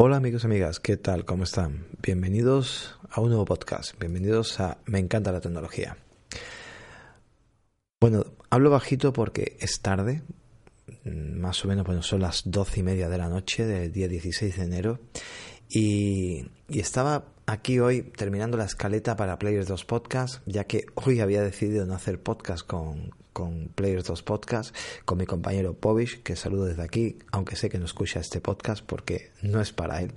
Hola amigos y amigas, ¿qué tal? ¿Cómo están? Bienvenidos a un nuevo podcast, bienvenidos a Me encanta la tecnología. Bueno, hablo bajito porque es tarde, mm, más o menos, bueno, son las doce y media de la noche del día 16 de enero y, y estaba aquí hoy terminando la escaleta para Players 2 Podcast, ya que hoy había decidido no hacer podcast con, con Players 2 Podcast, con mi compañero Povich, que saludo desde aquí, aunque sé que no escucha este podcast porque no es para él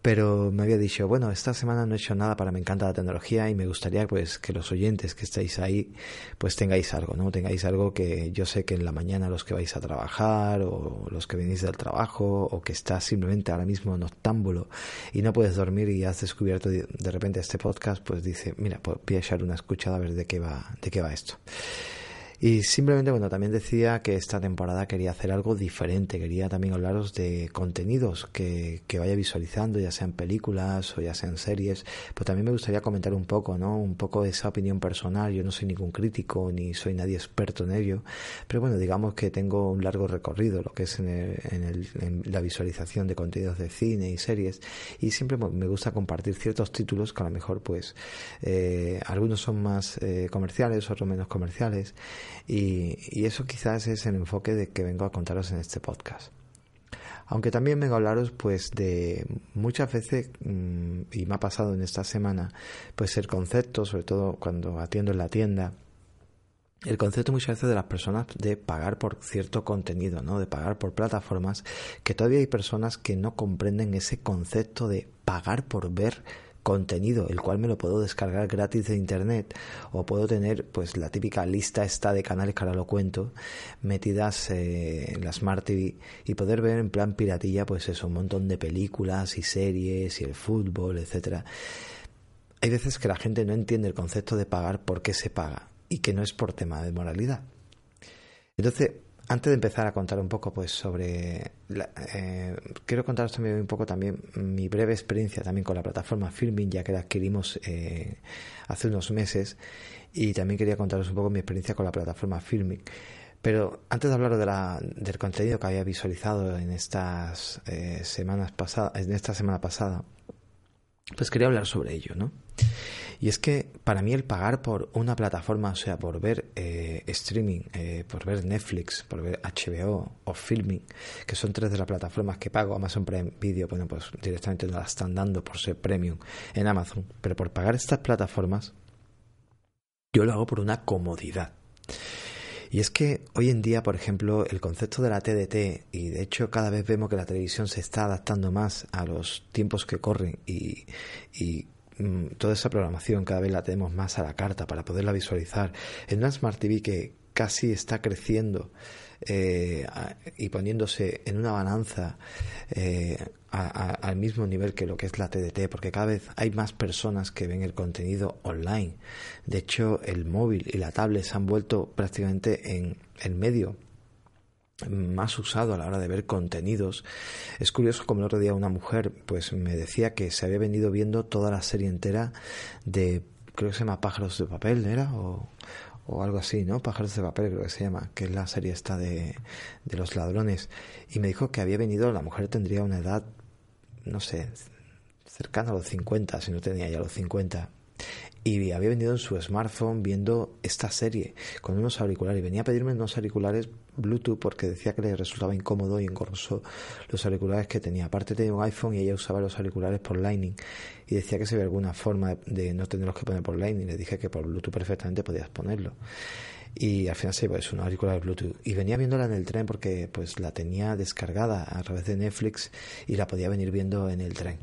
pero me había dicho, bueno, esta semana no he hecho nada para me encanta la tecnología y me gustaría pues que los oyentes que estáis ahí pues tengáis algo, ¿no? Tengáis algo que yo sé que en la mañana los que vais a trabajar o los que venís del trabajo o que estás simplemente ahora mismo noctámbulo y no puedes dormir y has descubierto de repente este podcast, pues dice, mira, pues voy a echar una escuchada a ver de qué va, de qué va esto. Y simplemente, bueno, también decía que esta temporada quería hacer algo diferente, quería también hablaros de contenidos que, que vaya visualizando, ya sean películas o ya sean series, pues también me gustaría comentar un poco, ¿no? Un poco esa opinión personal, yo no soy ningún crítico ni soy nadie experto en ello, pero bueno, digamos que tengo un largo recorrido, lo que es en, el, en, la visualización de contenidos de cine y series, y siempre me gusta compartir ciertos títulos que a lo mejor, pues, eh, algunos son más eh, comerciales, otros menos comerciales, y, eso quizás es el enfoque de que vengo a contaros en este podcast. Aunque también vengo a hablaros pues de muchas veces, mm, y me ha pasado en esta semana, pues el concepto, sobre todo cuando atiendo en la tienda, el concepto muchas veces de las personas de pagar por cierto contenido, ¿no? De pagar por plataformas, que todavía hay personas que no comprenden ese concepto de pagar por ver contenido, el cual me lo puedo descargar gratis de internet o puedo tener pues la típica lista esta de canales que ahora lo cuento metidas eh, en la Smart TV y poder ver en plan piratilla pues eso, un montón de películas y series y el fútbol, etcétera. Hay veces que la gente no entiende el concepto de pagar por qué se paga y que no es por tema de moralidad. Entonces, antes de empezar a contar un poco pues sobre eh, quiero contaros también un poco también mi breve experiencia también con la plataforma Filming ya que la adquirimos eh, hace unos meses. Y también quería contaros un poco mi experiencia con la plataforma Filming. Pero antes de hablar de la, del contenido que había visualizado en estas eh, semanas pasadas en esta semana pasada pues quería hablar sobre ello no y es que para mí el pagar por una plataforma, o sea, por ver eh, streaming, eh, por ver Netflix, por ver HBO o Filming, que son tres de las plataformas que pago, Amazon Prime Video, bueno, pues directamente no las están dando por ser premium en Amazon, pero por pagar estas plataformas, yo lo hago por una comodidad. Y es que hoy en día, por ejemplo, el concepto de la TDT, y de hecho cada vez vemos que la televisión se está adaptando más a los tiempos que corren y, y toda esa programación cada vez la tenemos más a la carta para poderla visualizar en una Smart TV que casi está creciendo eh, y poniéndose en una balanza eh, al mismo nivel que lo que es la TDT, porque cada vez hay más personas que ven el contenido online. De hecho, el móvil y la tablet se han vuelto prácticamente en el medio más usado a la hora de ver contenidos. Es curioso como el otro día una mujer pues me decía que se había venido viendo toda la serie entera de creo que se llama Pájaros de papel, ¿era? O, o algo así, ¿no? Pájaros de papel creo que se llama, que es la serie esta de, de los ladrones. Y me dijo que había venido, la mujer tendría una edad, no sé, cercana a los 50, si no tenía ya los 50 y había venido en su smartphone viendo esta serie con unos auriculares. Y venía a pedirme unos auriculares Bluetooth porque decía que le resultaba incómodo y engorroso los auriculares que tenía. Aparte tenía un iPhone y ella usaba los auriculares por Lightning y decía que se ve alguna forma de, no tenerlos que poner por Lightning. Le dije que por Bluetooth perfectamente podías ponerlo. Y al final se iba, es una auricular Bluetooth. Y venía viéndola en el tren porque pues la tenía descargada a través de Netflix y la podía venir viendo en el tren.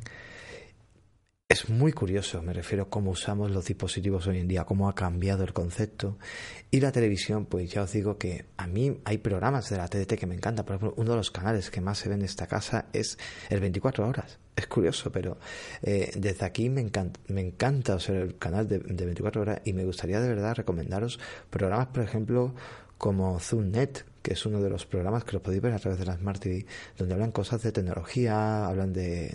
Es muy curioso, me refiero a cómo usamos los dispositivos hoy en día, cómo ha cambiado el concepto. Y la televisión, pues ya os digo que a mí hay programas de la TDT que me encanta. Por ejemplo, uno de los canales que más se ve en esta casa es el 24 horas. Es curioso, pero eh, desde aquí me encanta, me encanta el canal de, de 24 horas y me gustaría de verdad recomendaros programas, por ejemplo, como ZoomNet, que es uno de los programas que lo podéis ver a través de la Smart TV, donde hablan cosas de tecnología, hablan de,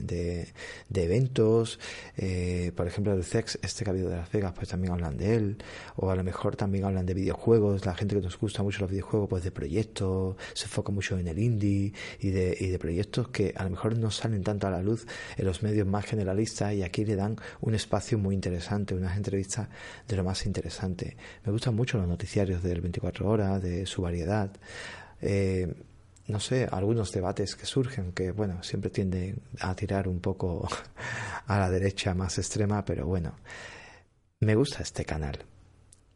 de, eventos, eh, por ejemplo el CEX, este que de Las Vegas, pues también hablan de él, o a lo mejor también hablan de videojuegos, la gente que nos gusta mucho los videojuegos, pues de proyectos, se enfoca mucho en el indie y de, y de proyectos que a lo mejor no salen tanto a la luz en los medios más generalistas y aquí le dan un espacio muy interesante, unas entrevistas de lo más interesante. Me gustan mucho los noticiarios del 24 horas, de su variedad. Eh, no sé, algunos debates que surgen, que bueno, siempre tienden a tirar un poco a la derecha más extrema, pero bueno, me gusta este canal.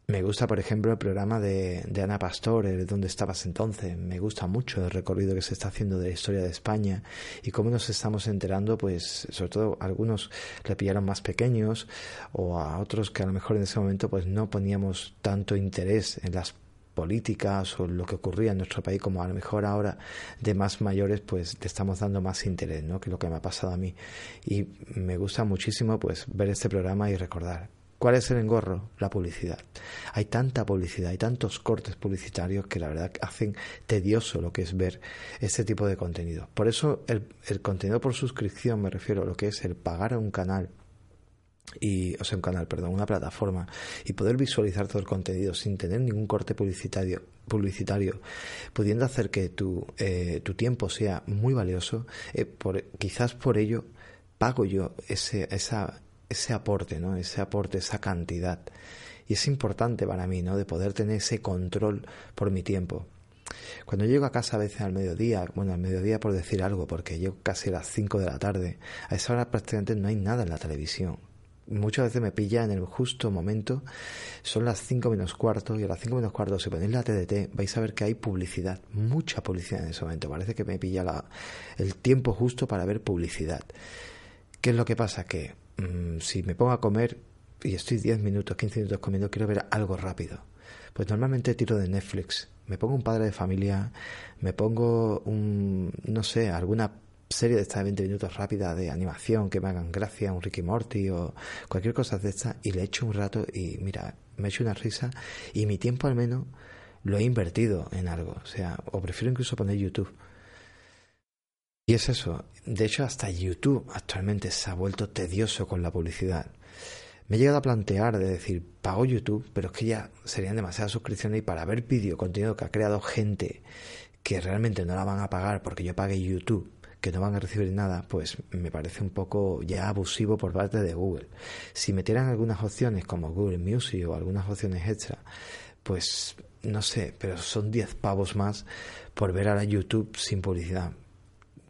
Me gusta, por ejemplo, el programa de, de Ana Pastor, el ¿Dónde estabas entonces? Me gusta mucho el recorrido que se está haciendo de la historia de España y cómo nos estamos enterando, pues, sobre todo algunos le pillaron más pequeños o a otros que a lo mejor en ese momento pues no poníamos tanto interés en las políticas o lo que ocurría en nuestro país, como a lo mejor ahora de más mayores, pues le estamos dando más interés, ¿no? Que lo que me ha pasado a mí. Y me gusta muchísimo, pues, ver este programa y recordar ¿Cuál es el engorro? La publicidad. Hay tanta publicidad, hay tantos cortes publicitarios que la verdad hacen tedioso lo que es ver este tipo de contenido. Por eso el, contenido por suscripción, me refiero a lo que es el pagar a un canal y, o sea, un canal, perdón, una plataforma y poder visualizar todo el contenido sin tener ningún corte publicitario, publicitario pudiendo hacer que tu, eh, tu tiempo sea muy valioso, eh, quizás por ello pago yo ese, esa, ese aporte, ¿no? Ese aporte, esa cantidad. Y es importante para mí, ¿no? De poder tener ese control por mi tiempo. Cuando llego a casa a veces al mediodía, bueno, al mediodía por decir algo, porque llego casi a las 5 de la tarde, a esa hora prácticamente no hay nada en la televisión. Muchas veces me pilla en el justo momento, son las 5 menos cuarto, y a las 5 menos cuarto, si ponéis la TDT, vais a ver que hay publicidad, mucha publicidad en ese momento. Parece que me pilla la, el tiempo justo para ver publicidad. ¿Qué es lo que pasa? Que Mm, si me pongo a comer y estoy 10 minutos, 15 minutos comiendo, quiero ver algo rápido. Pues normalmente tiro de Netflix. Me pongo un padre de familia, me pongo un, no sé, alguna serie de estas de 20 minutos rápida de animación que me hagan gracia, un Ricky Morty o cualquier cosa de esta y le echo un rato y mira, me echo una risa y mi tiempo al menos lo he invertido en algo. O sea, o prefiero incluso poner YouTube. Y es eso. De hecho, hasta YouTube actualmente se ha vuelto tedioso con la publicidad. Me he llegado a plantear de decir, pago YouTube, pero es que ya serían demasiadas suscripciones y para ver vídeo, contenido que ha creado gente que realmente no la van a pagar porque yo pague YouTube, que no van a recibir nada, pues me parece un poco ya abusivo por parte de Google. Si metieran algunas opciones como Google Music o algunas opciones extra, pues no sé, pero son 10 pavos más por ver ahora YouTube sin publicidad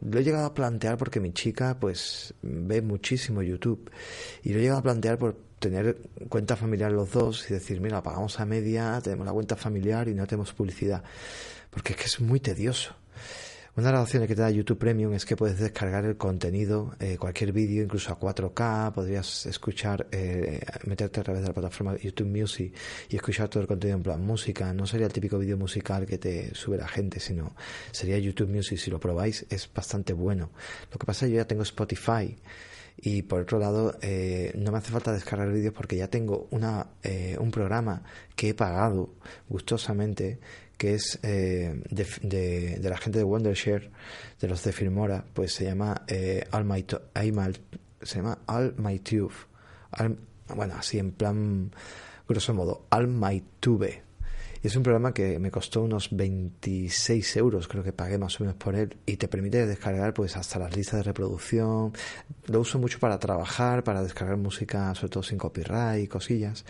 lo he llegado a plantear porque mi chica pues ve muchísimo YouTube y lo he llegado a plantear por tener cuenta familiar los dos y decir, mira, pagamos a media, tenemos la cuenta familiar y no tenemos publicidad, porque es que es muy tedioso. Una de las opciones que te da YouTube Premium es que puedes descargar el contenido, eh, cualquier vídeo, incluso a 4K, podrías escuchar, eh, meterte a través de la plataforma YouTube Music y escuchar todo el contenido en plan música. No sería el típico vídeo musical que te sube la gente, sino sería YouTube Music. Si lo probáis, es bastante bueno. Lo que pasa es que yo ya tengo Spotify y por otro lado eh, no me hace falta descargar vídeos porque ya tengo una, eh, un programa que he pagado gustosamente que es eh, de, de, la gente de Wondershare, de los de Filmora, pues se llama eh, All My, se llama All My Tube. bueno, así en plan, grosso modo, All My Tube. Es un programa que me costó unos 26 euros, creo que pagué más o menos por él, y te permite descargar pues hasta las listas de reproducción. Lo uso mucho para trabajar, para descargar música, sobre todo sin copyright y cosillas,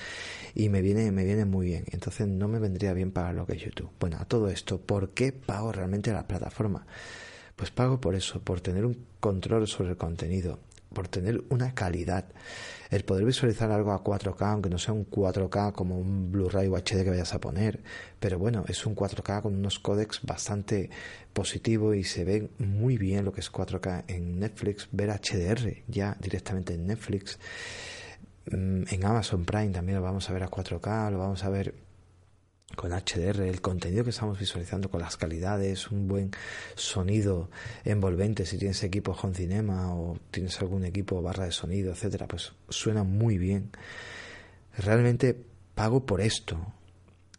y me viene, me viene muy bien. Entonces no me vendría bien pagar lo que es YouTube. Bueno, a todo esto, ¿por qué pago realmente la plataforma? Pues pago por eso, por tener un control sobre el contenido, por tener una calidad el poder visualizar algo a 4K, aunque no sea un 4K como un Blu-ray o HD que vayas a poner, pero bueno, es un 4K con unos códecs bastante positivos y se ve muy bien lo que es 4K en Netflix, ver HDR ya directamente en Netflix. Mm, en Amazon Prime también lo vamos a ver a 4K, lo vamos a ver con HDR, el contenido que estamos visualizando con las calidades, un buen sonido envolvente, si tienes equipo Home Cinema o tienes algún equipo barra de sonido, etcétera, pues suena muy bien. Realmente pago por esto.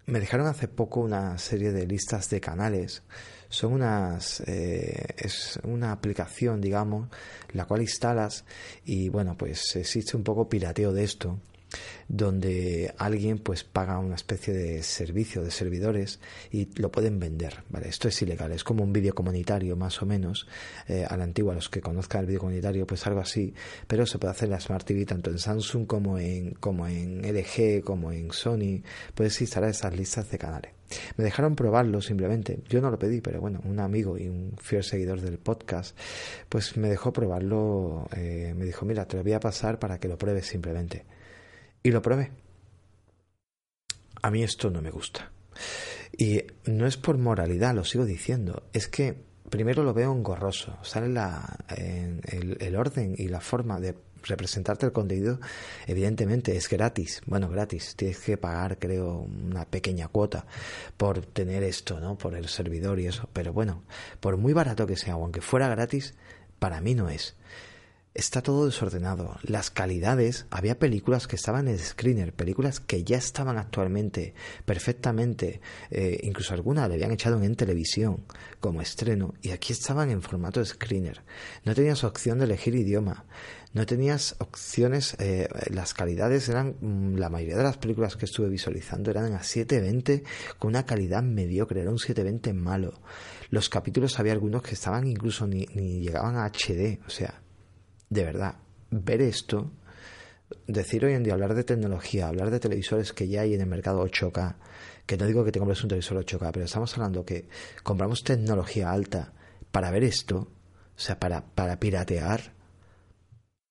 me dejaron hace poco una serie de listas de canales. Son unas. Eh, es una aplicación, digamos, la cual instalas y bueno, pues existe un poco pirateo de esto donde alguien pues paga una especie de servicio de servidores y lo pueden vender, ¿vale? Esto es ilegal, es como un vídeo comunitario más o menos, eh, a la antigua, los que conozcan el vídeo comunitario, pues algo así, pero se puede hacer en la Smart TV tanto en Samsung como en, como en LG, como en Sony, puedes instalar esas listas de canales. Me dejaron probarlo simplemente. Yo no lo pedí, pero bueno, un amigo y un fiel seguidor del podcast, pues me dejó probarlo. Eh, me dijo, mira, te lo voy a pasar para que lo pruebes simplemente y lo probé. A mí esto no me gusta. Y no es por moralidad, lo sigo diciendo. Es que primero lo veo engorroso. Sale la, el, orden y la forma de representarte el contenido, evidentemente es gratis. Bueno, gratis. Tienes que pagar, creo, una pequeña cuota por tener esto, ¿no? Por el servidor y eso. Pero bueno, por muy barato que sea, o aunque fuera gratis, para mí no es está todo desordenado. Las calidades, había películas que estaban en screener, películas que ya estaban actualmente perfectamente, eh, incluso algunas le habían echado en televisión como estreno, y aquí estaban en formato screener. No tenías opción de elegir idioma, no tenías opciones, eh, las calidades eran, mm, la mayoría de las películas que estuve visualizando eran a 720 con una calidad mediocre, era un 720 malo. Los capítulos había algunos que estaban incluso ni, ni llegaban a HD, o sea, de verdad, ver esto, decir hoy en día, hablar de tecnología, hablar de televisores que ya hay en el mercado 8K, que no digo que te compres un televisor 8K, pero estamos hablando que compramos tecnología alta para ver esto, o sea, para, para piratear,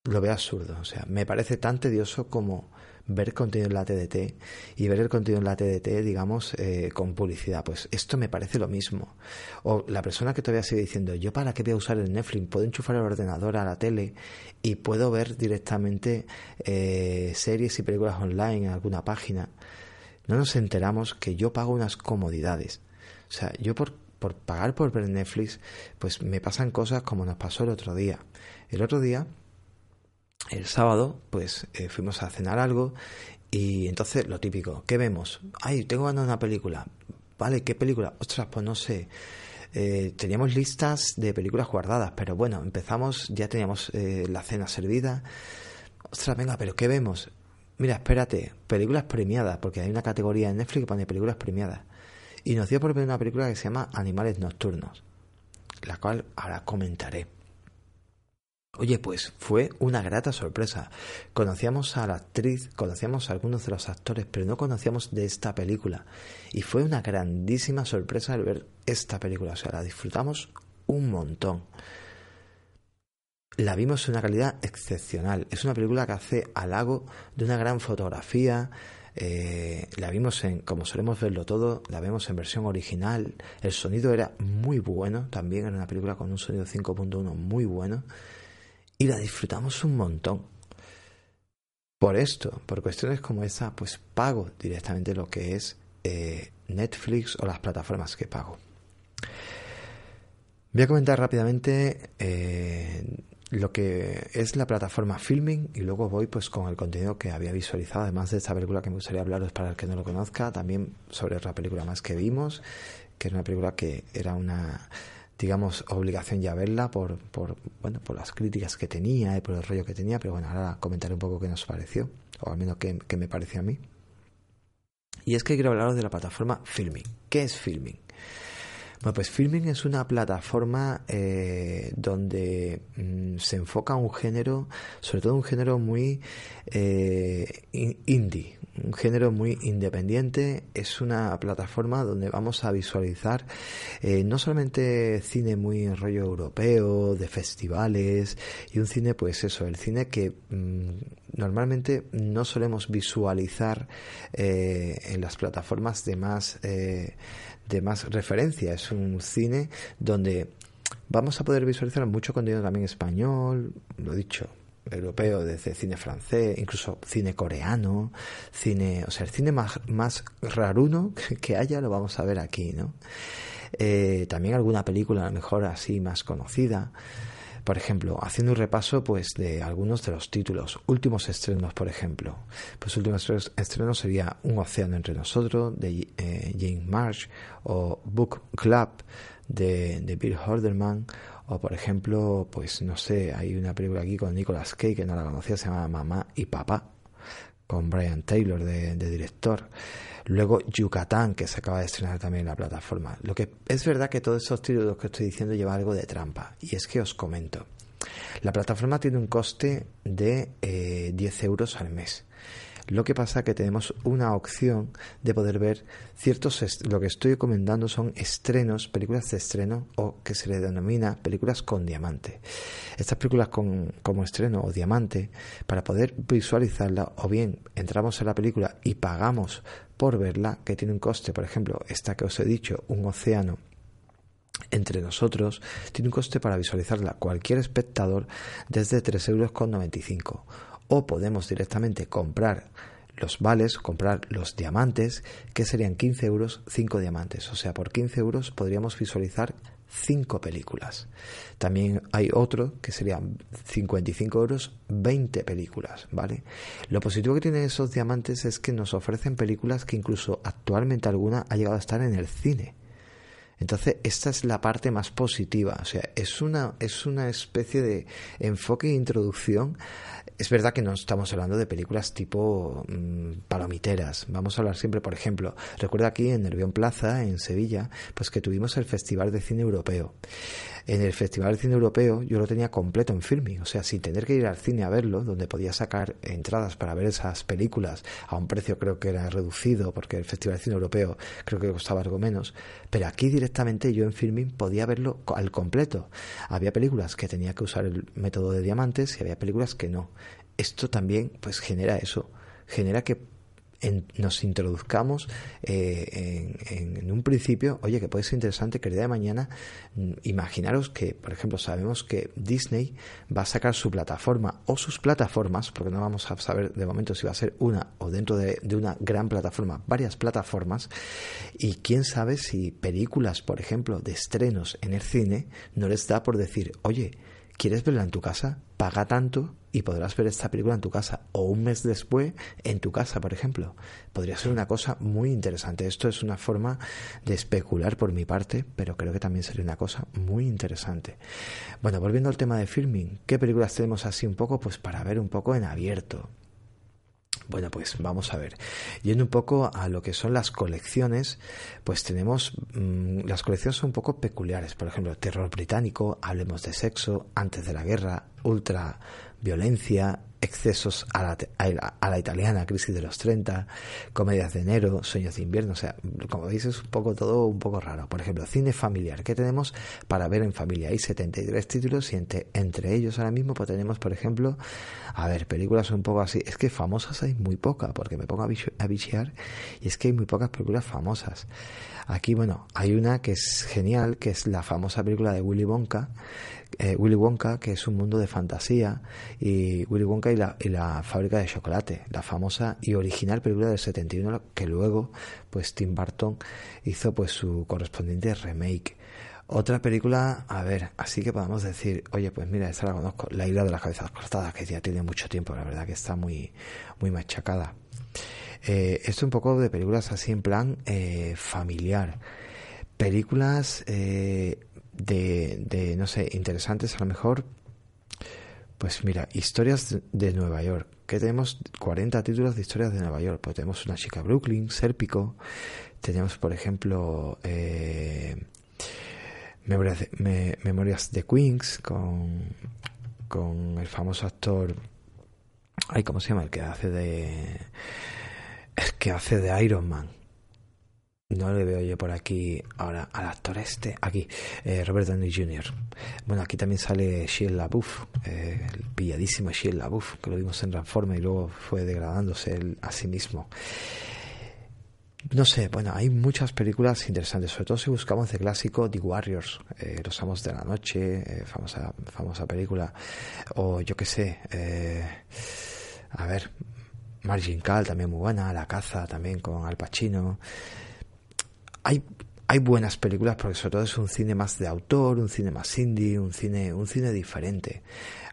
lo veo absurdo. O sea, me parece tan tedioso como ver contenido en la TDT y ver el contenido en la TDT, digamos, eh, con publicidad. Pues esto me parece lo mismo. O la persona que todavía sigue diciendo, yo para qué voy a usar el Netflix, puedo enchufar el ordenador a la tele y puedo ver directamente eh, series y películas online en alguna página. No nos enteramos que yo pago unas comodidades. O sea, yo por, por pagar por ver Netflix, pues me pasan cosas como nos pasó el otro día. El otro día el sábado, pues eh, fuimos a cenar algo y entonces lo típico, ¿qué vemos? Ay, tengo ganas de una película. Vale, ¿qué película? Ostras, pues no sé. Eh, teníamos listas de películas guardadas, pero bueno, empezamos, ya teníamos eh, la cena servida. Ostras, venga, pero ¿qué vemos? Mira, espérate, películas premiadas, porque hay una categoría en Netflix que pone películas premiadas. Y nos dio por ver una película que se llama Animales Nocturnos, la cual ahora comentaré. Oye, pues fue una grata sorpresa. Conocíamos a la actriz, conocíamos a algunos de los actores, pero no conocíamos de esta película. Y fue una grandísima sorpresa el ver esta película. O sea, la disfrutamos un montón. La vimos en una calidad excepcional. Es una película que hace halago de una gran fotografía. Eh, la vimos en, como solemos verlo todo, la vemos en versión original. El sonido era muy bueno también. Era una película con un sonido 5.1 muy bueno y la disfrutamos un montón. Por esto, por cuestiones como esa, pues pago directamente lo que es eh, Netflix o las plataformas que pago. Voy a comentar rápidamente eh, lo que es la plataforma Filming y luego voy pues con el contenido que había visualizado, además de esta película que me gustaría hablaros para el que no lo conozca, también sobre otra película más que vimos, que es una película que era una digamos, obligación ya verla por, por, bueno, por las críticas que tenía y por el rollo que tenía, pero bueno, ahora comentaré un poco qué nos pareció, o al menos qué, qué me pareció a mí. Y es que quiero hablaros de la plataforma Filming. ¿Qué es Filming? Bueno, pues Filming es una plataforma eh, donde mm, se enfoca un género, sobre todo un género muy eh, indie, un género muy independiente. Es una plataforma donde vamos a visualizar eh, no solamente cine muy en rollo europeo, de festivales, y un cine, pues eso, el cine que mm, normalmente no solemos visualizar en las plataformas de más de más referencia. Es un cine donde vamos a poder visualizar mucho contenido también español, lo dicho, europeo, desde cine francés, incluso cine coreano, cine, o sea, el cine más, más raruno que haya lo vamos a ver aquí, ¿no? Eh, también alguna película a lo mejor así más conocida. Por ejemplo, haciendo un repaso pues de algunos de los títulos, últimos estrenos, por ejemplo. Pues últimos estrenos sería Un océano entre nosotros de eh, James Marsh o Book Club de, de Bill Horderman o por ejemplo, pues no sé, hay una película aquí con Nicolas Cage que no la conocía, se llama Mamá y Papá, con Brian Taylor de, de director. Luego Yucatán, que se acaba de estrenar también en la plataforma. Lo que es verdad que todos esos títulos que estoy diciendo llevan algo de trampa. Y es que os comento. La plataforma tiene un coste de eh, 10 euros al mes. Lo que pasa es que tenemos una opción de poder ver ciertos, lo que estoy comentando son estrenos, películas de estreno o que se le denomina películas con diamante. Estas películas con, como estreno o diamante, para poder visualizarla o bien entramos a la película y pagamos por verla, que tiene un coste, por ejemplo, esta que os he dicho, un océano entre nosotros tiene un coste para visualizarla cualquier espectador desde 3,95 euros o podemos directamente comprar los vales, comprar los diamantes, que serían 15 euros, 5 diamantes. O sea, por 15 euros podríamos visualizar 5 películas. También hay otro que serían 55 euros, 20 películas, ¿vale? Lo positivo que tienen esos diamantes es que nos ofrecen películas que incluso actualmente alguna ha llegado a estar en el cine. Entonces, esta es la parte más positiva, o sea, es una, es una especie de enfoque e introducción. Es verdad que no estamos hablando de películas tipo mmm, palomiteras. Vamos a hablar siempre, por ejemplo, recuerda aquí en Nervión Plaza, en Sevilla, pues que tuvimos el Festival de Cine Europeo en el Festival de Cine Europeo yo lo tenía completo en filming, o sea, sin tener que ir al cine a verlo, donde podía sacar entradas para ver esas películas a un precio creo que era reducido, porque el Festival de Cine Europeo creo que costaba algo menos, pero aquí directamente yo en filming podía verlo al completo. Había películas que tenía que usar el método de diamantes y había películas que no. Esto también pues genera eso, genera que nos introduzcamos eh, en, un principio, oye, que puede ser interesante que el día de mañana, mm, imaginaros que, por ejemplo, sabemos que Disney va a sacar su plataforma o sus plataformas, porque no vamos a saber de momento si va a ser una o dentro de, de una gran plataforma, varias plataformas, y quién sabe si películas, por ejemplo, de estrenos en el cine, no les da por decir, oye, ¿quieres verla en tu casa? Paga tanto y podrás ver esta película en tu casa o un mes después en tu casa, por ejemplo. Podría ser una cosa muy interesante. Esto es una forma de especular por mi parte, pero creo que también sería una cosa muy interesante. Bueno, volviendo al tema de filming, ¿qué películas tenemos así un poco? Pues para ver un poco en abierto. Bueno, pues vamos a ver. Yendo un poco a lo que son las colecciones, pues tenemos. Mmm, las colecciones son un poco peculiares. Por ejemplo, terror británico, hablemos de sexo, antes de la guerra, ultra violencia, excesos a la, a la, italiana, crisis de los 30, comedias de enero, sueños de invierno, o sea, como veis es un poco todo un poco raro. Por ejemplo, cine familiar, ¿qué tenemos para ver en familia? Hay 73 títulos y entre, entre ellos ahora mismo pues tenemos, por ejemplo, a ver, películas un poco así, es que famosas hay muy pocas, porque me pongo a bichear y es que hay muy pocas películas famosas. Aquí, bueno, hay una que es genial, que es la famosa película de Willy Wonka, eh, Willy Wonka, que es un mundo de fantasía, y Willy Wonka y la, fábrica de chocolate, la famosa y original película del 71, que luego, pues Tim Burton hizo pues su correspondiente remake. Otra película, a ver, así que podemos decir, oye, pues mira, esta la conozco, La isla de las cabezas cortadas, que ya tiene mucho tiempo, la verdad que está muy, muy machacada. Eh, esto es un poco de películas así en plan eh, familiar. Películas eh, de, de, no sé, interesantes a lo mejor. Pues mira, historias de Nueva York. Que tenemos 40 títulos de historias de Nueva York. Pues tenemos una chica Brooklyn, Sérpico. Tenemos, por ejemplo, eh, Memorias, Memorias de Queens con, con el famoso actor. Ay, ¿cómo se llama? El que hace de. El que hace de Iron Man. No le veo yo por aquí ahora al actor este, aquí, eh, Robert Downey Jr. Bueno, aquí también sale Shia LaBeouf, eh, el pilladísimo Shia LaBeouf, que lo vimos en Transforma y luego fue degradándose él a sí mismo. No sé, bueno, hay muchas películas interesantes, sobre todo si buscamos de clásico The Warriors, eh, Los Amos de la Noche, eh, famosa, famosa película, o yo qué sé, a ver, Margin Call también muy buena, La Caza también con Al Pacino hay, hay buenas películas porque sobre todo es un cine más de autor, un cine más indie, un cine, un cine diferente.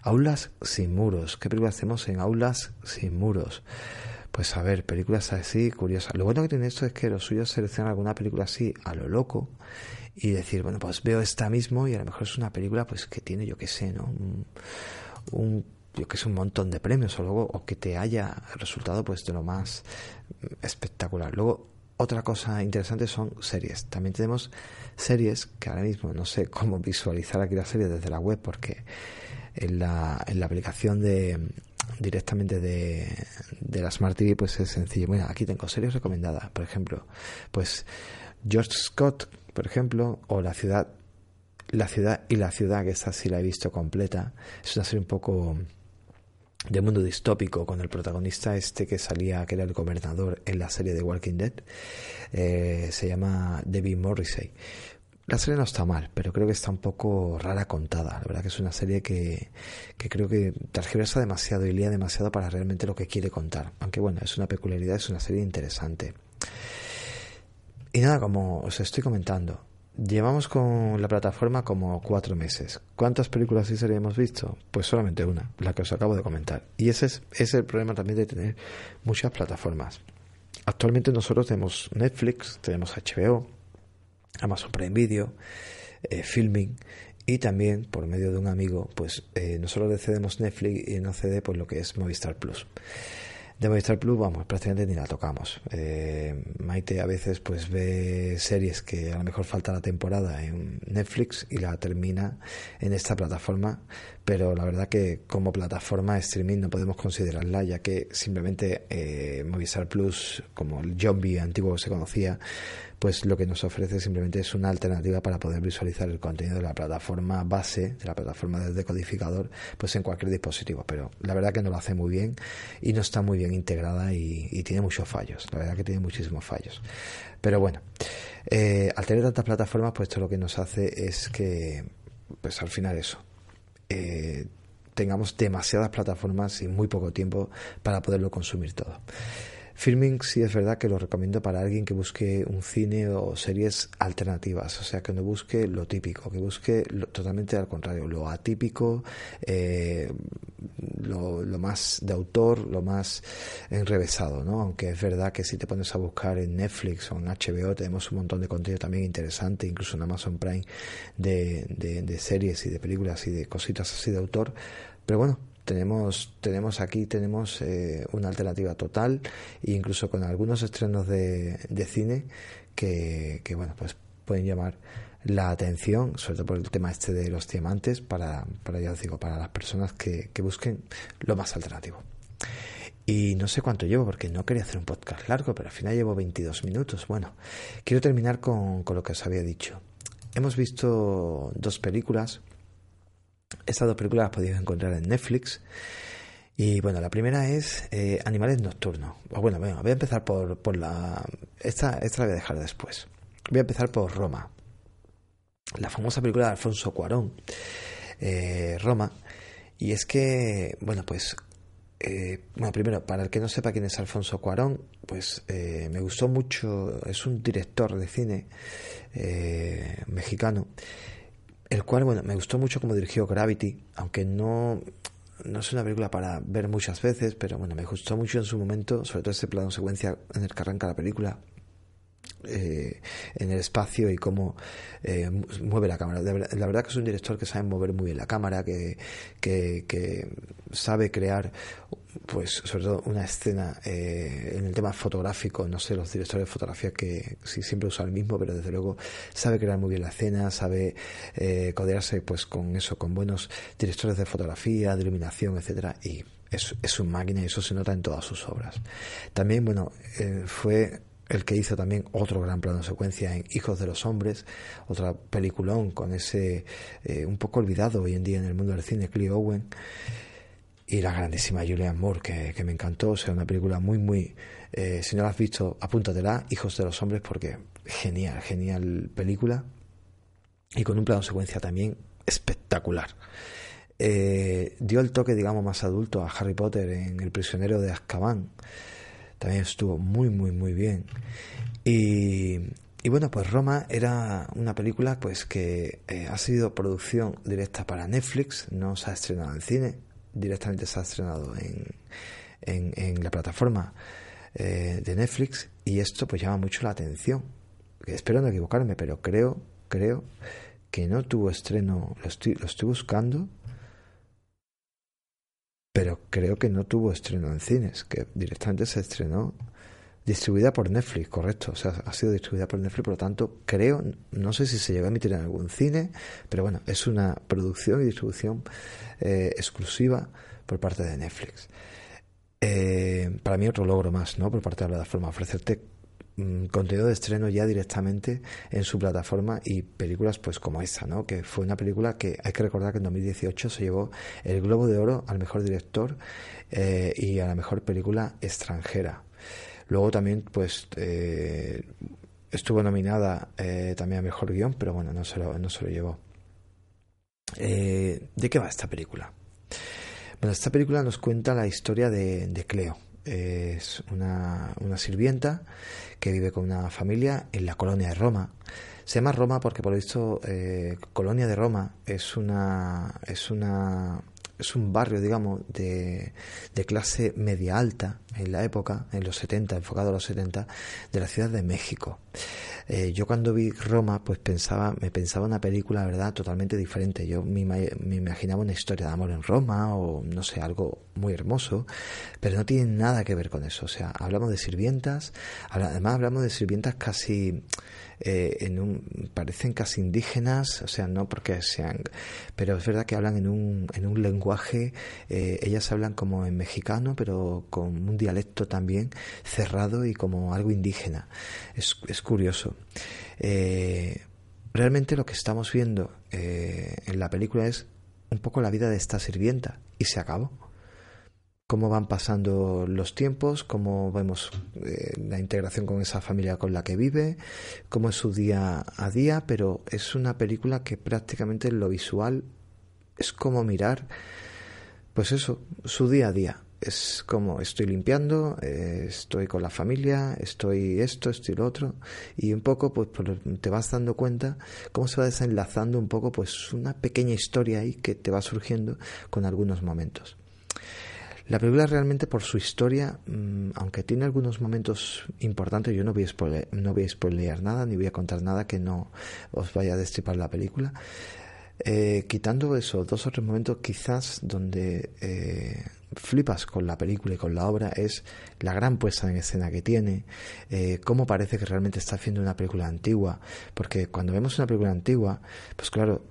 Aulas sin muros. ¿Qué películas hacemos en aulas sin muros? Pues a ver, películas así, curiosas. Lo bueno que tiene esto es que lo suyo es seleccionar alguna película así a lo loco y decir, bueno, pues veo esta mismo y a lo mejor es una película pues que tiene, yo qué sé, ¿no? Un, yo que sé, un montón de premios o luego o que te haya resultado pues de lo más espectacular. Luego otra cosa interesante son series. También tenemos series que ahora mismo no sé cómo visualizar aquí las series desde la web porque en la, en la aplicación de directamente de, de la Smart TV pues es sencillo. Bueno, aquí tengo series recomendadas, por ejemplo, pues George Scott, por ejemplo, o La ciudad la ciudad y la ciudad, que esta sí la he visto completa, es una serie un poco de mundo distópico con el protagonista este que salía, que era el gobernador en la serie de Walking Dead, eh, se llama David Morrissey. La serie no está mal, pero creo que está un poco rara contada. La verdad que es una serie que, que creo que transgiversa demasiado y lía demasiado para realmente lo que quiere contar. Aunque bueno, es una peculiaridad, es una serie interesante. Y nada, como os estoy comentando, Llevamos con la plataforma como cuatro meses. ¿Cuántas películas y series hemos visto? Pues solamente una, la que os acabo de comentar. Y ese es, el problema también de tener muchas plataformas. Actualmente nosotros tenemos Netflix, tenemos HBO, Amazon Prime Video, eh, Filming y también por medio de un amigo, pues eh, nosotros le cedemos Netflix y no cede pues lo que es Movistar Plus de Movistar Plus, vamos, prácticamente ni la tocamos. Eh, Maite a veces pues ve series que a lo mejor falta la temporada en Netflix y la termina en esta plataforma, pero la verdad que como plataforma streaming no podemos considerarla, ya que simplemente eh, Movistar Plus, como el zombie antiguo que se conocía, pues lo que nos ofrece simplemente es una alternativa para poder visualizar el contenido de la plataforma base, de la plataforma del decodificador, pues en cualquier dispositivo. Pero la verdad que no lo hace muy bien y no está muy bien integrada y, tiene muchos fallos. La verdad que tiene muchísimos fallos. Pero bueno, eh, al tener tantas plataformas, pues esto lo que nos hace es que, pues al final eso. Eh, tengamos demasiadas plataformas y muy poco tiempo para poderlo consumir todo. Filming sí es verdad que lo recomiendo para alguien que busque un cine o series alternativas, o sea, que no busque lo típico, que busque totalmente al contrario, lo atípico, eh, lo, más de autor, lo más enrevesado, ¿no? Aunque es verdad que si te pones a buscar en Netflix o en HBO tenemos un montón de contenido también interesante, incluso en Amazon Prime, de, de series y de películas y de cositas así de autor, pero bueno, tenemos, tenemos aquí tenemos eh, una alternativa total e incluso con algunos estrenos de, de cine que, que, bueno pues pueden llamar la atención sobre todo por el tema este de los diamantes para, para ya os digo para las personas que, que busquen lo más alternativo. Y no sé cuánto llevo porque no quería hacer un podcast largo pero al final llevo 22 minutos. Bueno quiero terminar con, con lo que os había dicho. Hemos visto dos películas estas dos películas las podéis encontrar en Netflix. Y bueno, la primera es eh, Animales Nocturnos. O bueno, voy a empezar por, por la... Esta, esta la voy a dejar después. Voy a empezar por Roma. La famosa película de Alfonso Cuarón. Eh, Roma. Y es que, bueno, pues... Eh, bueno, primero, para el que no sepa quién es Alfonso Cuarón, pues me gustó mucho. Es un director de cine mexicano el cual, bueno, me gustó mucho como dirigió Gravity, aunque no, no es una película para ver muchas veces, pero bueno, me gustó mucho en su momento, sobre todo ese plano secuencia en el que arranca la película, eh, en el espacio y cómo eh, mueve la cámara. La verdad que es un director que sabe mover muy bien la cámara, que, que, que sabe crear pues sobre todo una escena eh, en el tema fotográfico, no sé, los directores de fotografía que sí, siempre usan el mismo, pero desde luego sabe crear muy bien la escena, sabe eh, codearse pues con eso, con buenos directores de fotografía, de iluminación, etcétera, y es, es un máquina y eso se nota en todas sus obras. También, bueno, eh, fue el que hizo también otro gran plano de secuencia en Hijos de los Hombres, otra peliculón con ese un poco olvidado hoy en día en el mundo del cine, Clio Owen y la grandísima Julianne Moore, que, que me encantó. O sea, una película muy, muy. Eh, si no la has visto, apúntatela, Hijos de los Hombres, porque genial, genial película. Y con un plano secuencia también espectacular. Eh, dio el toque, digamos, más adulto a Harry Potter en El prisionero de Azkaban. También estuvo muy, muy, muy bien. Y, y bueno, pues Roma era una película pues que eh, ha sido producción directa para Netflix, no se ha estrenado en cine, directamente se ha estrenado en, en, la plataforma eh, de Netflix y esto pues llama mucho la atención. Espero no equivocarme, pero creo, creo que no tuvo estreno, lo estoy, lo estoy buscando, pero creo que no tuvo estreno en cines, que directamente se estrenó distribuida por Netflix, correcto, o sea, ha sido distribuida por Netflix, por lo tanto, creo, no sé si se llegó a emitir en algún cine, pero bueno, es una producción y distribución eh, exclusiva por parte de Netflix. Eh, para mí otro logro más, ¿no? Por parte de la plataforma, ofrecerte mm, contenido de estreno ya directamente en su plataforma y películas pues como esta, ¿no? Que fue una película que hay que recordar que en 2018 se llevó el Globo de Oro al mejor director eh, y a la mejor película extranjera. Luego también, pues, eh, estuvo nominada eh, también a Mejor Guión, pero bueno, no se lo, no se lo llevó. Eh, ¿De qué va esta película? Bueno, esta película nos cuenta la historia de, Cleo. Es una, una, sirvienta que vive con una familia en la colonia de Roma. Se llama Roma porque, por lo visto, Colonia de Roma es una, es una es un barrio, digamos, de, de, clase media alta en la época, en los 70, enfocado a los 70, de la Ciudad de México. Eh, yo cuando vi Roma, pues pensaba, me pensaba una película, verdad, totalmente diferente. Yo me, imaginaba una historia de amor en Roma o, no sé, algo muy hermoso, pero no tiene nada que ver con eso. O sea, hablamos de sirvientas, además hablamos de sirvientas casi eh, en un, parecen casi indígenas, o sea, no porque sean, pero es verdad que hablan en un, en un lenguaje, eh, ellas hablan como en mexicano, pero con un dialecto también cerrado y como algo indígena. Es curioso. Eh, realmente lo que estamos viendo en la película es un poco la vida de esta sirvienta y se acabó cómo van pasando los tiempos, cómo vemos eh, la integración con esa familia con la que vive, cómo es su día a día, pero es una película que prácticamente en lo visual es como mirar, pues eso, su día a día. Es como estoy limpiando, eh, estoy con la familia, estoy esto, estoy lo otro, y un poco pues, te vas dando cuenta cómo se va desenlazando un poco pues una pequeña historia ahí que te va surgiendo con algunos momentos. La película realmente por su historia, mm, aunque tiene algunos momentos importantes, yo no voy, a spoiler, no voy a spoilear nada, ni voy a contar nada que no os vaya a destripar la película. Eh, quitando eso, dos o tres momentos quizás donde eh, flipas con la película y con la obra es la gran puesta en escena que tiene, eh, cómo parece que realmente está haciendo una película antigua, porque cuando vemos una película antigua, pues claro,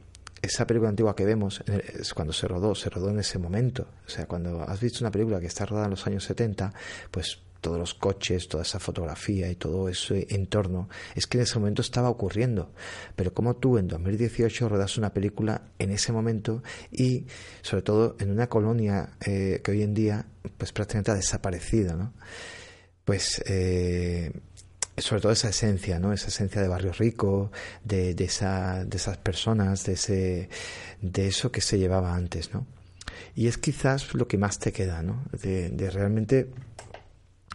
esa película antigua que vemos es cuando se rodó, se rodó en ese momento. O sea, cuando has visto una película que está rodada en los años 70, pues todos los coches, toda esa fotografía y todo ese entorno, es que en ese momento estaba ocurriendo. Pero como tú en 2018 rodas una película en ese momento y sobre todo en una colonia eh, que hoy en día pues prácticamente ha desaparecido, ¿no? Pues eh, sobre todo esa esencia, ¿no? Esa esencia de barrio rico, de, de, esa, de esas personas, de, ese, de eso que se llevaba antes, ¿no? Y es quizás lo que más te queda, ¿no? De, de realmente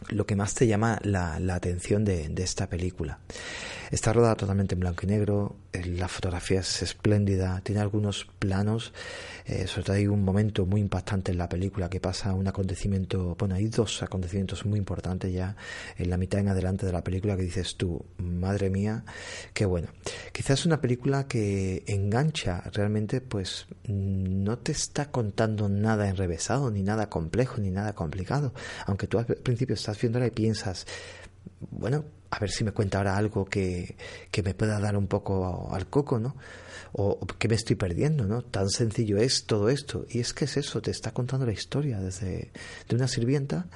lo que más te llama la, la atención de, de, esta película. Está rodada totalmente en blanco y negro, la fotografía es espléndida, tiene algunos planos, eh, sobre todo hay un momento muy impactante en la película que pasa un acontecimiento, bueno, hay dos acontecimientos muy importantes ya en la mitad en adelante de la película que dices tú, madre mía, qué bueno. Quizás una película que engancha realmente, pues no te está contando nada enrevesado, ni nada complejo, ni nada complicado, aunque tú al principio estás viéndola y piensas, bueno, a ver si me cuenta ahora algo que, que me pueda dar un poco al coco, ¿no? O, que me estoy perdiendo, ¿no? Tan sencillo es todo esto. Y es que es eso, te está contando la historia desde de una sirvienta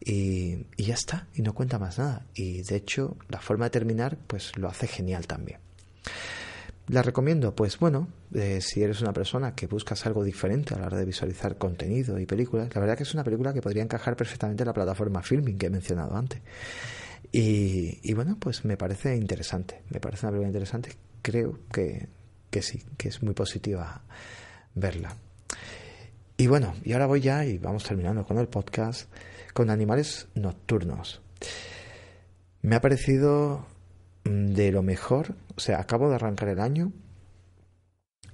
y, y ya está, y no cuenta más nada. Y de hecho, la forma de terminar, pues lo hace genial también. ¿La recomiendo? Pues bueno, eh, si eres una persona que buscas algo diferente a la hora de visualizar contenido y películas, la verdad que es una película que podría encajar perfectamente en la plataforma Filming que he mencionado antes. Y, bueno, pues me parece interesante, me parece una película interesante, creo que, que sí, que es muy positiva verla. Y bueno, y ahora voy ya y vamos terminando con el podcast con animales nocturnos. Me ha parecido mm, de lo mejor. O sea, acabo de arrancar el año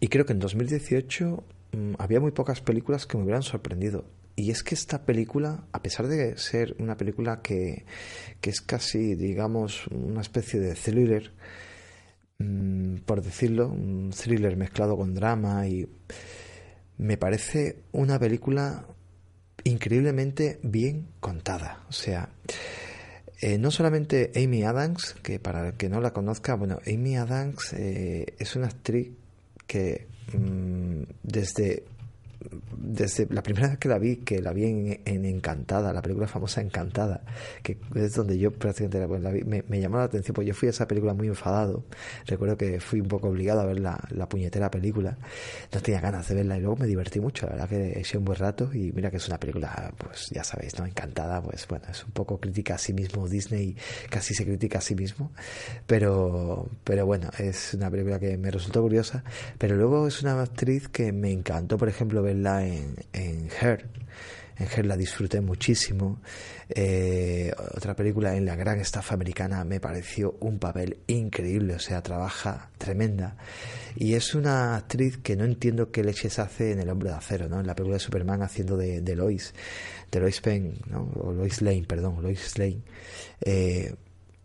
y creo que en 2018 mm, había muy pocas películas que me hubieran sorprendido. Y es que esta película, a pesar de ser una película que, que es casi, digamos, una especie de thriller, mm, por decirlo, un thriller mezclado con drama y me parece una película increíblemente bien contada. O sea, eh, no solamente Amy Adams, que para el que no la conozca, bueno, Amy Adams eh, es una actriz que mm, desde desde la primera vez que la vi, que la vi en, Encantada, la película famosa Encantada, que es donde yo prácticamente la, vi, me, llamó la atención, porque yo fui a esa película muy enfadado. Recuerdo que fui un poco obligado a ver la, puñetera película. No tenía ganas de verla y luego me divertí mucho. La verdad que eché un buen rato y mira que es una película, pues ya sabéis, ¿no? Encantada, pues bueno, es un poco crítica a sí mismo. Disney casi se critica a sí mismo. Pero, pero bueno, es una película que me resultó curiosa. Pero luego es una actriz que me encantó, por ejemplo, verla en, en Her. En Her la disfruté muchísimo. Eh, otra película en La Gran Estafa Americana me pareció un papel increíble, o sea, trabaja tremenda. Y es una actriz que no entiendo qué leches hace en El Hombre de Acero, ¿no? En la película de Superman haciendo de, de Lois, de Lois Penn, ¿no? O Lois Lane, perdón, Lois Lane. Eh,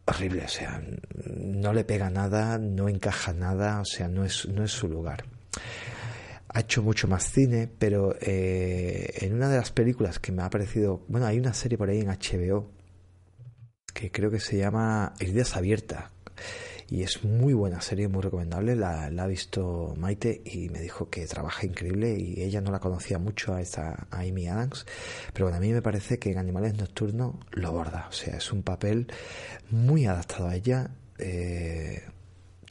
horrible, o sea, no le pega nada, no encaja nada, o sea, no es, no es su lugar ha hecho mucho más cine, pero eh, en una de las películas que me ha parecido, bueno, hay una serie por ahí en HBO que creo que se llama Heridas Abiertas y es muy buena serie, muy recomendable. La, ha visto Maite y me dijo que trabaja increíble y ella no la conocía mucho a esta a Amy Adams, pero bueno, a mí me parece que en Animales Nocturnos lo borda, o sea, es un papel muy adaptado a ella. Eh,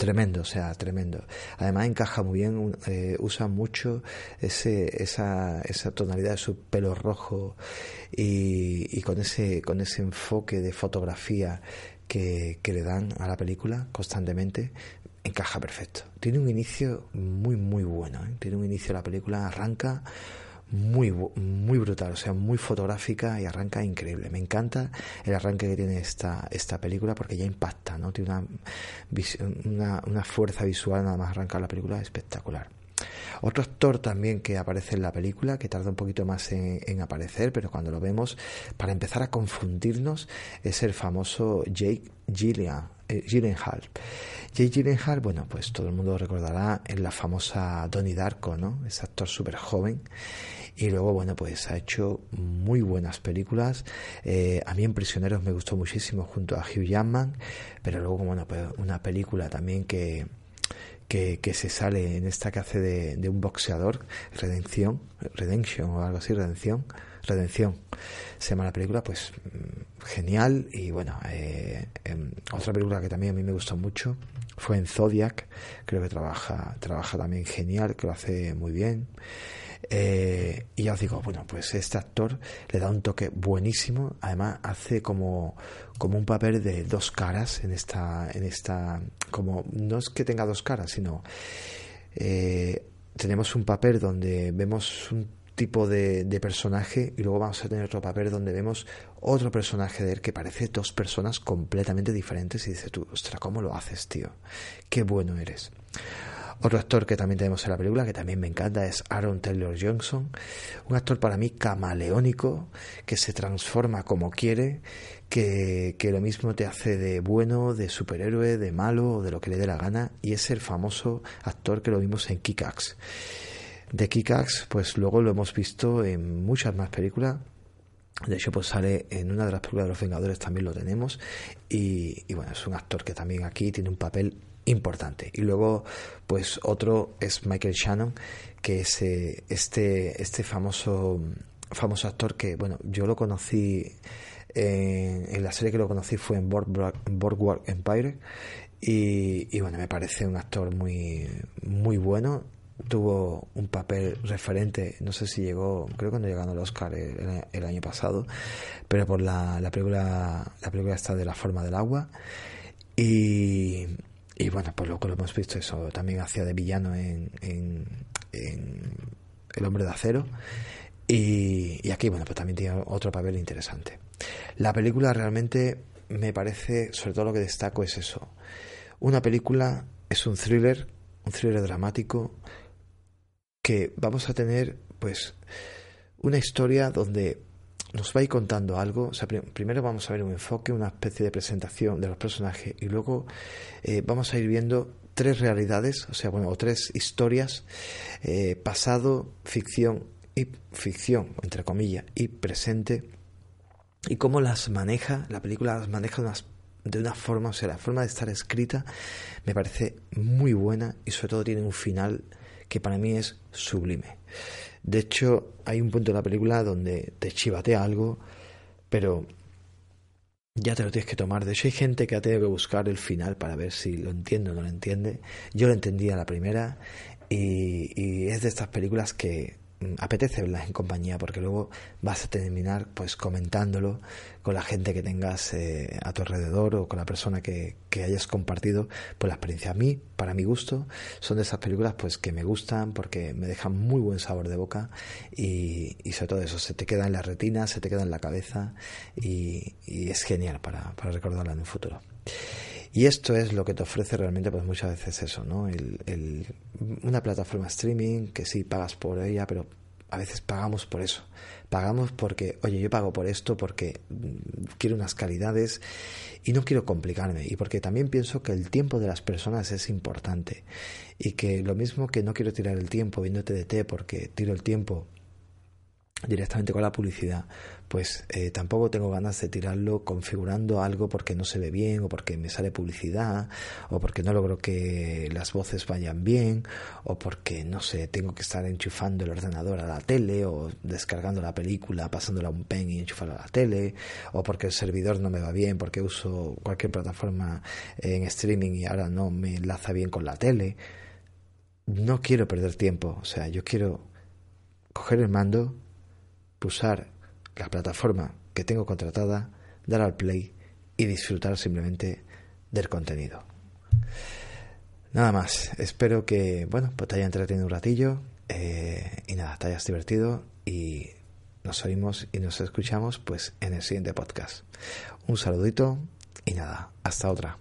tremendo, o sea, tremendo. Además encaja muy bien, eh, usa mucho ese, esa, esa tonalidad de su pelo rojo y, y, con, ese, con ese enfoque de fotografía que, que le dan a la película constantemente, encaja perfecto. Tiene un inicio muy, muy bueno. ¿eh? Tiene un inicio la película, arranca muy, muy brutal, o sea, muy fotográfica y arranca increíble. Me encanta el arranque que tiene esta, esta película porque ya impacta, ¿no? Tiene una, una, fuerza visual nada más arrancar la película espectacular. Otro actor también que aparece en la película, que tarda un poquito más en, aparecer, pero cuando lo vemos, para empezar a confundirnos, es el famoso Jake Gillian, eh, Gyllenhaal. Jake Gyllenhaal, bueno, pues todo el mundo recordará en la famosa Donnie Darko, ¿no? Es actor súper joven y luego, bueno, pues ha hecho muy buenas películas. Eh, a mí en Prisioneros me gustó muchísimo junto a Hugh Jackman, pero luego, bueno, pues una película también que, que, que, se sale en esta que hace de, de, un boxeador, Redención, Redemption o algo así, Redención, Redención, se llama la película, pues mm, genial y bueno, eh, em, otra película que también a mí me gustó mucho fue en Zodiac, creo que trabaja, trabaja también genial, que lo hace muy bien. Eh, y ya os digo, bueno, pues este actor le da un toque buenísimo. Además, hace como, como un papel de dos caras en esta, en esta, como no es que tenga dos caras, sino eh, tenemos un papel donde vemos un tipo de, de, personaje y luego vamos a tener otro papel donde vemos otro personaje de él que parece dos personas completamente diferentes y dice tú, ostras, ¿cómo lo haces, tío? Qué bueno eres. Otro actor que también tenemos en la película, que también me encanta, es Aaron Taylor Johnson. Un actor para mí camaleónico, que se transforma como quiere, que, que lo mismo te hace de bueno, de superhéroe, de malo o de lo que le dé la gana. Y es el famoso actor que lo vimos en Kick-Axe. De Kick-Axe, pues luego lo hemos visto en muchas más películas. De hecho, pues sale en una de las películas de los Vengadores también lo tenemos. Y, y, bueno, es un actor que también aquí tiene un papel importante. Y luego, pues otro es Michael Shannon, que es eh, este, este famoso, famoso actor que, bueno, yo lo conocí en, la serie que lo conocí fue en Boardwalk Empire y, bueno, me parece un actor muy, muy bueno. Tuvo un papel referente, no sé si llegó, creo que no llegando al Oscar el, el, año pasado, pero por la, la película, la película está de la forma del agua. Y, y bueno, pues luego lo hemos visto eso, también hacía de villano en, en, El hombre de acero. Y, aquí, bueno, pues también tiene otro papel interesante. La película realmente me parece, sobre todo lo que destaco es eso. Una película es un thriller, un thriller dramático, que vamos a tener, pues, una historia donde nos va a ir contando algo. O sea, primero vamos a ver un enfoque, una especie de presentación de los personajes y luego eh, vamos a ir viendo tres realidades, o sea, bueno, o tres historias, eh, pasado, ficción y ficción, entre comillas, y presente, y cómo las maneja, la película las maneja de, unas, de una forma, o sea, la forma de estar escrita me parece muy buena y sobre todo tiene un final que para mí es sublime. De hecho, hay un punto en la película donde te chivatea algo, pero ya te lo tienes que tomar. De hecho, hay gente que ha tenido que buscar el final para ver si lo entiende o no lo entiende. Yo lo entendía la primera y, es de estas películas que apetece verlas en compañía porque luego vas a terminar pues comentándolo con la gente que tengas eh, a tu alrededor o con la persona que, que hayas compartido. Pues la experiencia a mí para mi gusto son de esas películas pues que me gustan porque me dejan muy buen sabor de boca y, y sobre todo eso se te queda en la retina se te queda en la cabeza y, y es genial para, para recordarla en un futuro y esto es lo que te ofrece realmente, pues muchas veces eso, ¿no? El, el, una plataforma streaming que sí pagas por ella, pero a veces pagamos por eso. Pagamos porque, oye, yo pago por esto porque mm, quiero unas calidades y no quiero complicarme. Y porque también pienso que el tiempo de las personas es importante. Y que lo mismo que no quiero tirar el tiempo viéndote de té porque tiro el tiempo directamente con la publicidad, pues eh, tampoco tengo ganas de tirarlo configurando algo porque no se ve bien o porque me sale publicidad o porque no logro que las voces vayan bien o porque no sé, tengo que estar enchufando el ordenador a la tele o descargando la película, pasándola a un pen y enchufarla a la tele o porque el servidor no me va bien porque uso cualquier plataforma en streaming y ahora no me enlaza bien con la tele. No quiero perder tiempo, o sea, yo quiero coger el mando pulsar la plataforma que tengo contratada, dar al play y disfrutar simplemente del contenido. Nada más, espero que, bueno, pues te haya entretenido un ratillo eh, y nada, te hayas divertido y nos oímos y nos escuchamos pues en el siguiente podcast. Un saludito y nada, hasta otra.